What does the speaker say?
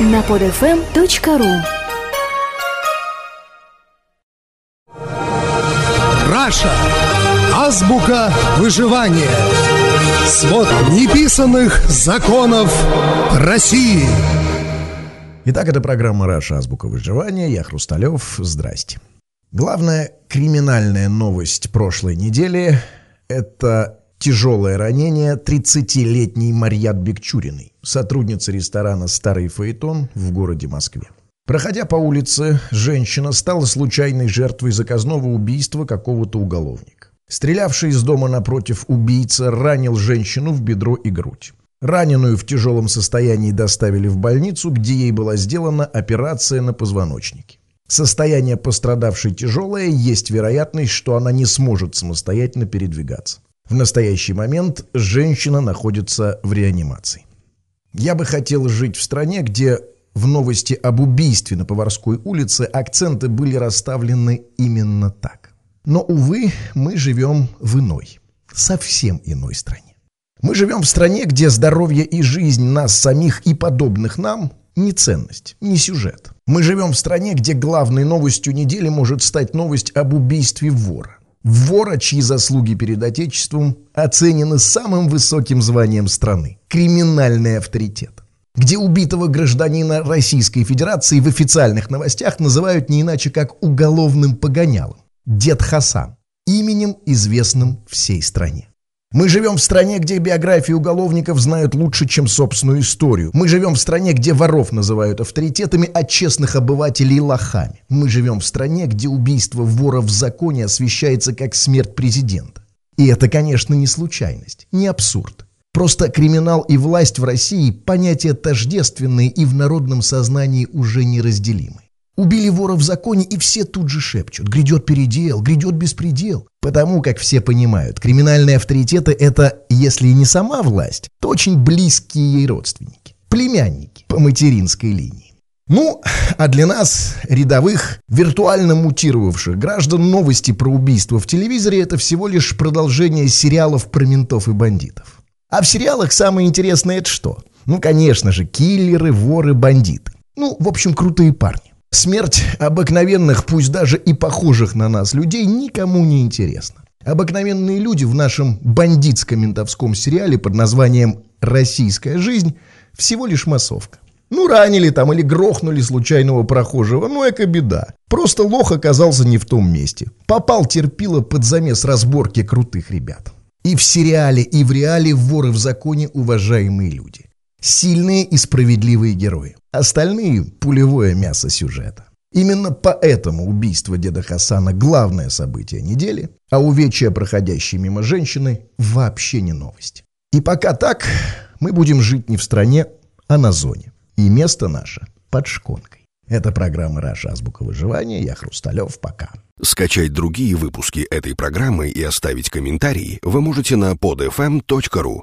на podfm.ru Раша. Азбука выживания. Свод неписанных законов России. Итак, это программа «Раша. Азбука выживания». Я Хрусталев. Здрасте. Главная криминальная новость прошлой недели – это тяжелое ранение 30-летней Марьят Бекчуриной, сотрудницы ресторана «Старый Фаэтон» в городе Москве. Проходя по улице, женщина стала случайной жертвой заказного убийства какого-то уголовника. Стрелявший из дома напротив убийца ранил женщину в бедро и грудь. Раненую в тяжелом состоянии доставили в больницу, где ей была сделана операция на позвоночнике. Состояние пострадавшей тяжелое, есть вероятность, что она не сможет самостоятельно передвигаться. В настоящий момент женщина находится в реанимации. Я бы хотел жить в стране, где в новости об убийстве на Поварской улице акценты были расставлены именно так. Но, увы, мы живем в иной, совсем иной стране. Мы живем в стране, где здоровье и жизнь нас самих и подобных нам не ценность, не сюжет. Мы живем в стране, где главной новостью недели может стать новость об убийстве вора. Вора, чьи заслуги перед Отечеством оценены самым высоким званием страны – криминальный авторитет где убитого гражданина Российской Федерации в официальных новостях называют не иначе как уголовным погонялом – Дед Хасан, именем, известным всей стране. Мы живем в стране, где биографии уголовников знают лучше, чем собственную историю. Мы живем в стране, где воров называют авторитетами, а честных обывателей – лохами. Мы живем в стране, где убийство вора в законе освещается как смерть президента. И это, конечно, не случайность, не абсурд. Просто криминал и власть в России – понятия тождественные и в народном сознании уже неразделимы. Убили вора в законе, и все тут же шепчут. Грядет передел, грядет беспредел. Потому как все понимают, криминальные авторитеты – это, если и не сама власть, то очень близкие ей родственники. Племянники по материнской линии. Ну, а для нас, рядовых, виртуально мутировавших граждан, новости про убийство в телевизоре – это всего лишь продолжение сериалов про ментов и бандитов. А в сериалах самое интересное это что? Ну, конечно же, киллеры, воры, бандиты. Ну, в общем, крутые парни. Смерть обыкновенных, пусть даже и похожих на нас людей, никому не интересна. Обыкновенные люди в нашем бандитско-ментовском сериале под названием «Российская жизнь» всего лишь массовка. Ну, ранили там или грохнули случайного прохожего, ну, эко беда. Просто лох оказался не в том месте. Попал терпило под замес разборки крутых ребят. И в сериале, и в реале воры в законе уважаемые люди. Сильные и справедливые герои. Остальные – пулевое мясо сюжета. Именно поэтому убийство деда Хасана – главное событие недели, а увечья, проходящие мимо женщины, вообще не новость. И пока так, мы будем жить не в стране, а на зоне. И место наше под шконкой. Это программа «Раша. Азбука выживания». Я Хрусталев. Пока. Скачать другие выпуски этой программы и оставить комментарии вы можете на podfm.ru.